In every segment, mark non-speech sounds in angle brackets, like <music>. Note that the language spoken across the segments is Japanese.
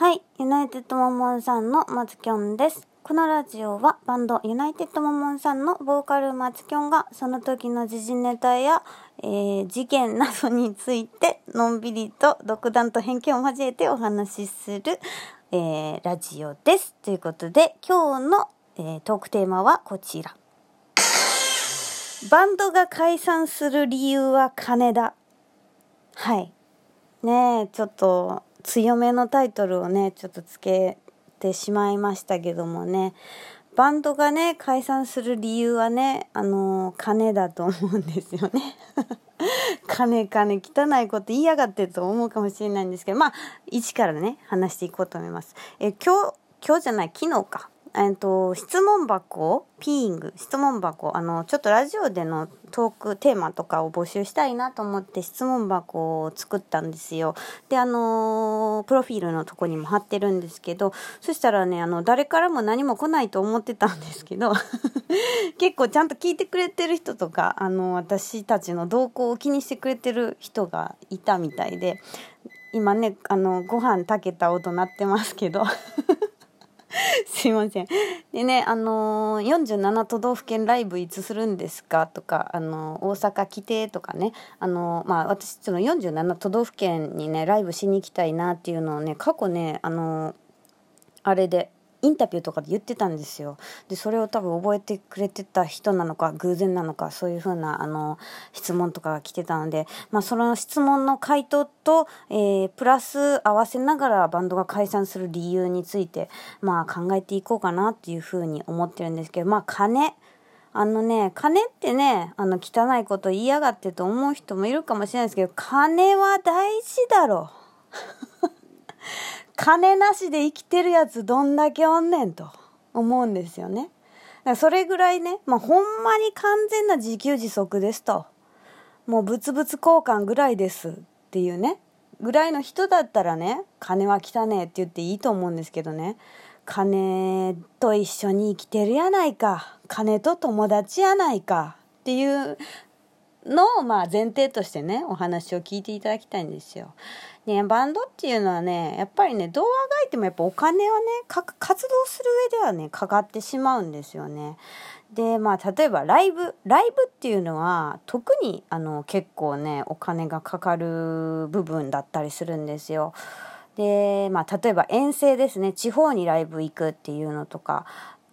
はい、ユナイテッドモモンさんの松きょんです。このラジオはバンドユナイテッドモモンさんのボーカル松きょんがその時の時事ネタや、えー事件などについてのんびりと独断と偏見を交えてお話しする、えーラジオです。ということで今日の、えートークテーマはこちら。バンドが解散する理由は金だ。はい。ねえ、ちょっと強めのタイトルをね、ちょっとつけてしまいましたけどもね、バンドがね、解散する理由はね、あの金だと思うんですよね。<laughs> 金金汚いこと言いやがってと思うかもしれないんですけど、まあ、一からね、話していこうと思います。え、今日、今日じゃない、昨日か。えっと、質問箱ピーイング、質問箱、あの、ちょっとラジオでのトークテーマとかを募集したいなと思って質問箱を作ったんですよ。で、あの、プロフィールのとこにも貼ってるんですけど、そしたらね、あの、誰からも何も来ないと思ってたんですけど、<laughs> 結構ちゃんと聞いてくれてる人とか、あの、私たちの動向を気にしてくれてる人がいたみたいで、今ね、あの、ご飯炊けた音鳴ってますけど、<laughs> <laughs> すいません。でね、あのー、47都道府県ライブいつするんですかとか、あのー大阪来てとかね、あのーまあ、私、その47都道府県にね、ライブしに行きたいなっていうのをね、過去ね、あのーあれで、インタビューとかで言ってたんですよ。で、それを多分覚えてくれてた人なのか、偶然なのか、そういうふうな、あの、質問とかが来てたので、まあ、その質問の回答と、えープラス合わせながらバンドが解散する理由について、まあ、考えていこうかなっていうふうに思ってるんですけど、まあ、金。あのね、金ってね、あの、汚いこと言いやがってと思う人もいるかもしれないですけど、金は大事だろ。金なしで生きてるやつどんだけおんねんと思うんですよね。それぐらいね、まあ、ほんまに完全な自給自足ですと。もう物々交換ぐらいですっていうね。ぐらいの人だったらね、金は汚ねえって言っていいと思うんですけどね。金と一緒に生きてるやないか。金と友達やないか。っていうのまあ前提としてねお話を聞いていただきたいんですよ。ねバンドっていうのはねやっぱりねどうあがいてもやっぱお金はね活動する上ではねかかってしまうんですよね。でまあ例えばライブライブっていうのは特にあの結構ねお金がかかる部分だったりするんですよ。でまあ例えば遠征ですね地方にライブ行くっていうのとか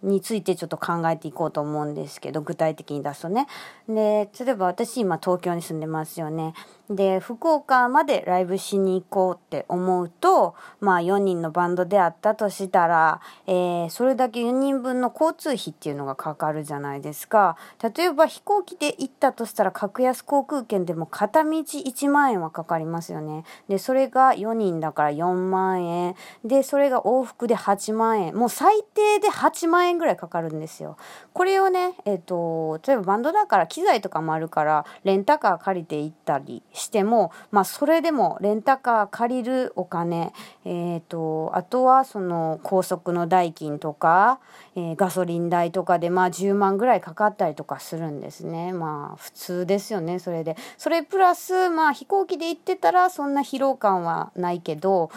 についてちょっと考えていこうと思うんですけど具体的に出すとね。で例えば私今東京に住んでますよね。で福岡までライブしに行こうって思うとまあ4人のバンドであったとしたら、えーそれだけ4人分の交通費っていうのがかかるじゃないですか。例えば飛行機で行ったとしたら格安航空券でも片道1万円はかかりますよね。でそれが4人だから4万円。でそれが往復で8万円。もう最低で8万円ぐらいかかるんですよ。これをねえっ、と例えばバンドだから機材とかもあるからレンタカー借りて行ったりしてもまあそれでもレンタカー借りるお金えっ、とあとはその高速の代金とか、えーガソリン代とかでまあ10万ぐらいかかったりとかするんですね。まあ普通ですよねそれで。それプラスまあ飛行機で行ってたらそんな疲労感はないけど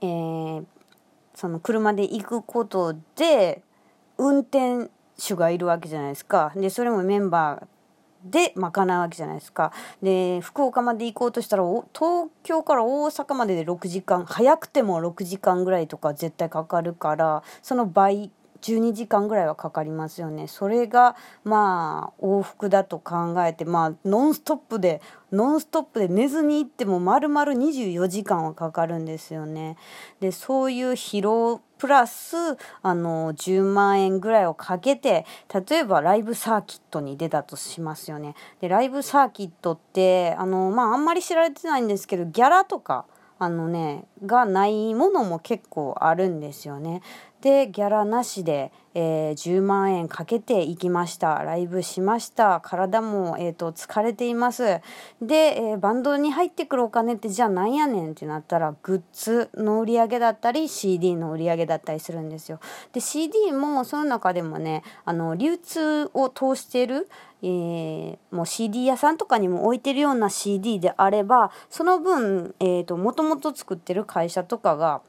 えーその車で行くことで運転手がいるわけじゃないですか。でそれもメンバーで賄うわけじゃないですか。で福岡まで行こうとしたら東京から大阪までで6時間早くても6時間ぐらいとか絶対かかるからその倍12時間ぐらいはかかりますよね。それがまあ往復だと考えてまあノンストップでノンストップで寝ずに行っても丸々24時間はかかるんですよね。でそういう疲労プラスあの10万円ぐらいをかけて例えばライブサーキットに出たとしますよね。でライブサーキットってあのまああんまり知られてないんですけどギャラとかあのねがないものも結構あるんですよね。でギャラなしで、えー10万円かけて行きました。ライブしました。体も、えー、と疲れています。で、えーバンドに入ってくるお金ってじゃあなんやねんってなったらグッズの売り上げだったり CD の売り上げだったりするんですよ。で CD もその中でもねあの流通を通してるえーもう CD 屋さんとかにも置いてるような CD であればその分、えー、ともともと作ってる会社とかが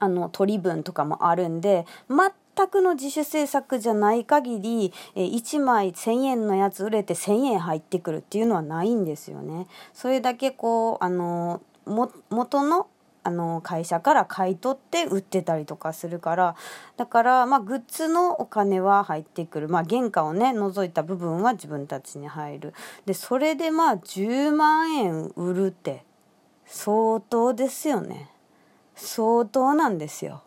あの取り分とかもあるんで全くの自主制作じゃない限り、え1枚1,000円のやつ売れて1,000円入ってくるっていうのはないんですよね。それだけこうあのも元のあの会社から買い取って売ってたりとかするからだからまあグッズのお金は入ってくる。まあ原価をね除いた部分は自分たちに入る。でそれでまあ10万円売るって相当ですよね。相当なんですよ。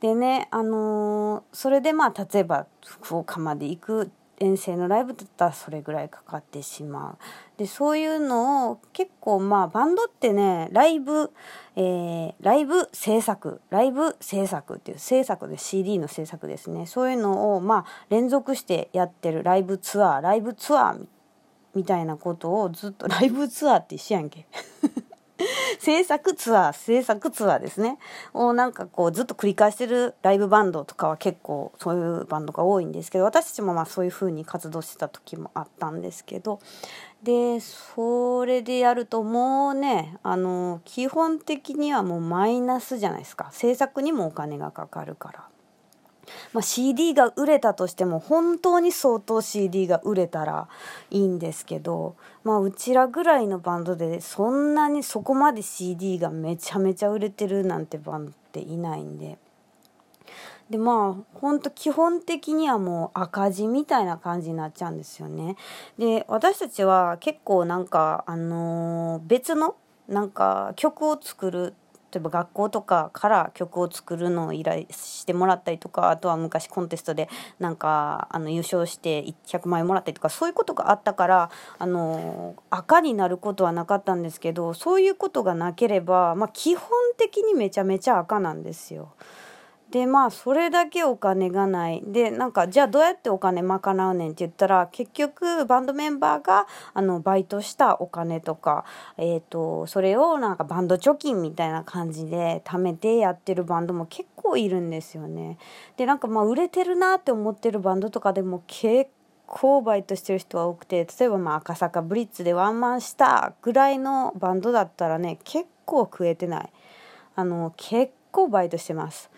でねあのー、それでまあ例えば福岡まで行く遠征のライブだったらそれぐらいかかってしまう。でそういうのを結構まあバンドってねライブ、えー、ライブ制作ライブ制作っていう制作で CD の制作ですね。そういうのをまあ連続してやってるライブツアーライブツアーみたいなことをずっとライブツアーって一緒やんけ。制作ツアー制作ツアーですね。をなんかこうずっと繰り返してるライブバンドとかは結構そういうバンドが多いんですけど私たちもまあそういう風に活動してた時もあったんですけど。でそれでやるともうねあの基本的にはもうマイナスじゃないですか。制作にもお金がかかるから。まあ、CD が売れたとしても本当に相当 CD が売れたらいいんですけど、まあ、うちらぐらいのバンドでそんなにそこまで CD がめちゃめちゃ売れてるなんてバンドっていないんで。でまあほんと基本的にはもう赤字みたいな感じになっちゃうんですよね。で私たちは結構なんかあのー、別のなんか曲を作る例えば学校とかから曲を作るのを依頼してもらったりとかあとは昔コンテストでなんかあの優勝して100万円もらったりとかそういうことがあったからあの赤になることはなかったんですけどそういうことがなければ、まあ、基本的にめちゃめちゃ赤なんですよ。でまあそれだけお金がないでなんかじゃあどうやってお金賄うねんって言ったら結局バンドメンバーがあのバイトしたお金とか、えーと、それをなんかバンド貯金みたいな感じで貯めてやってるバンドも結構いるんですよね。でなんかまあ売れてるなって思ってるバンドとかでも結構バイトしてる人は多くて例えばまあ赤坂ブリッツでワンマンしたぐらいのバンドだったらね結構食えてないあの結構バイトしてます。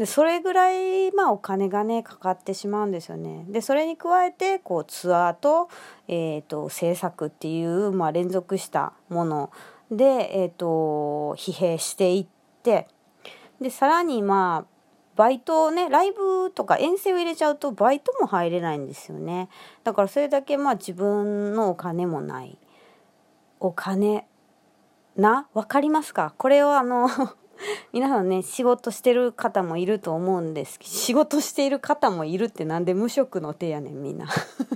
でそれぐらい、まあ、お金がねかかってしまうんですよね。でそれに加えてこうツアーと,、えーと、制作っていう、まあ、連続したもので、えーと、疲弊していってでさらにまあバイトねライブとか遠征を入れちゃうとバイトも入れないんですよね。だからそれだけまあ自分のお金もない。お金な？分かりますか？これをあの <laughs> 皆さんね仕事してる方もいると思うんですけど仕事している方もいるってなんで無職の手やねんみんな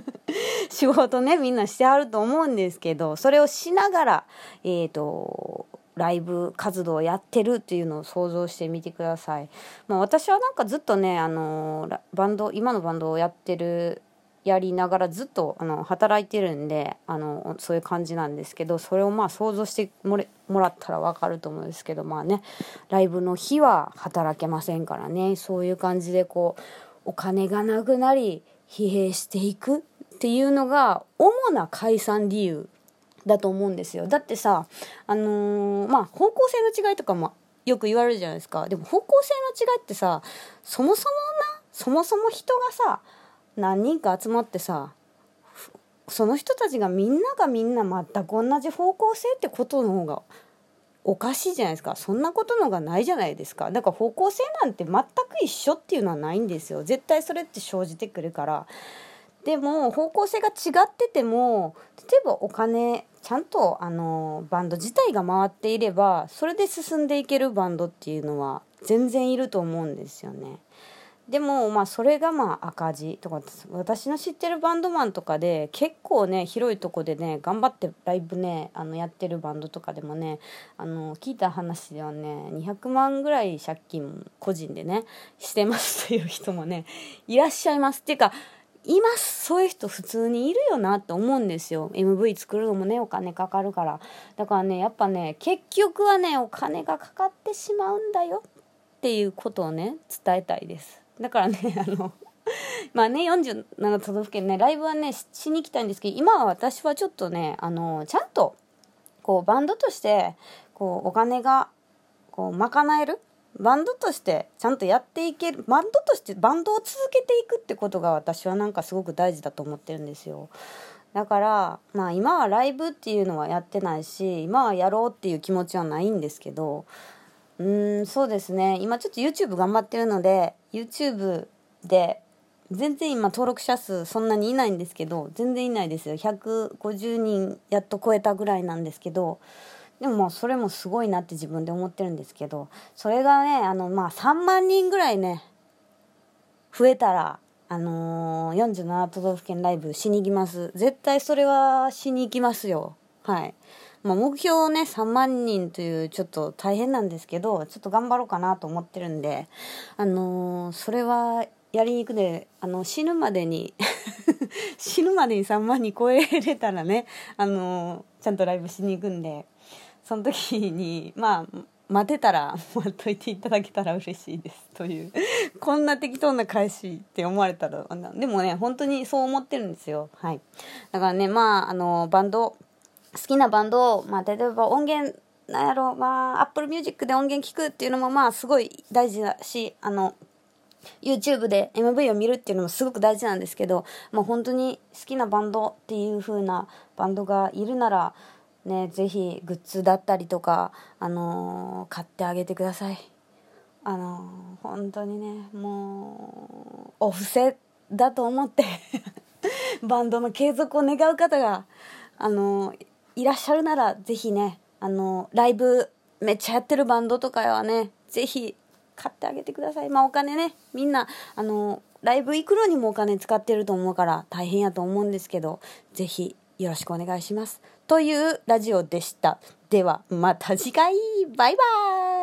<laughs> 仕事ねみんなしてはると思うんですけどそれをしながらえっ、ー、とライブ活動をやってるっていうのを想像してみてください。まあ、私はなんかずっとねあのバンド今のバンドをやってるやりながらずっとあの働いてるんであのそういう感じなんですけどそれをまあ想像してもれもらったら分かると思うんですけどまあねライブの日は働けませんからねそういう感じでこうお金がなくなり疲弊していくっていうのが主な解散理由だと思うんですよ。だってさあのー、まあ方向性の違いとかもよく言われるじゃないですか。でも方向性の違いってさそもそもなそもそも人がさ何人か集まってさその人たちがみんながみんな全く同じ方向性ってことの方がおかしいじゃないですか。そんなことのがないじゃないですか。だから方向性なんて全く一緒っていうのはないんですよ。絶対それって生じてくるから。でも方向性が違ってても例えばお金ちゃんとあのバンド自体が回っていればそれで進んでいけるバンドっていうのは全然いると思うんですよね。でもまあそれがまあ赤字とか私の知ってるバンドマンとかで結構ね広いとこでね頑張ってライブねあのやってるバンドとかでもねあの聞いた話ではね200万ぐらい借金個人でねしてますという人もねいらっしゃいます。っていうかいますそういう人普通にいるよなって思うんですよ。MV 作るのもねお金かかるから。だからねやっぱね結局はねお金がかかってしまうんだよっていうことをね伝えたいです。だからね <laughs> あのまあね47都道府県ねライブはねしに行きたいんですけど今は私はちょっとねあのちゃんとこうバンドとしてこうお金がこう賄えるバンドとしてちゃんとやっていけるバンドとしてバンドを続けていくってことが私はなんかすごく大事だと思ってるんですよ。だからまあ今はライブっていうのはやってないし今はやろうっていう気持ちはないんですけどうんそうですね。今ちょっと YouTube 頑張ってるので YouTube で全然今登録者数そんなにいないんですけど全然いないですよ。150人やっと超えたぐらいなんですけどでもそれもすごいなって自分で思ってるんですけどそれがねあのまあ3万人ぐらいね増えたらあのー、47都道府県ライブしに行きます。絶対それはしに行きますよ。はい。まあ、目標をね3万人というちょっと大変なんですけどちょっと頑張ろうかなと思ってるんであのー、それはやりに行くであの死ぬまでに <laughs> 死ぬまでに3万人超えれたらねあのちゃんとライブしに行くんでその時にまあ待てたら待っといていただけたら嬉しいですというこんな適当な返しって思われたらでもね本当にそう思ってるんですよ。はい。だからねまああのバンド好きなバンドを、まあ、例えば音源なんやろまあ Apple Music で音源聞くっていうのもまあすごい大事だしあの YouTube で MV を見るっていうのもすごく大事なんですけどもう本当に好きなバンドっていう風なバンドがいるならねぜひグッズだったりとかあのー、買ってあげてください。あのー、本当にねもうお布施だと思って <laughs> バンドの継続を願う方があのー、いらっしゃるならぜひねあのライブめっちゃやってるバンドとかはねぜひ買ってあげてください。まあお金ねみんなあのライブ行くのにもお金使ってると思うから大変やと思うんですけどぜひよろしくお願いします。というラジオでした。ではまた次回。バイバーイ。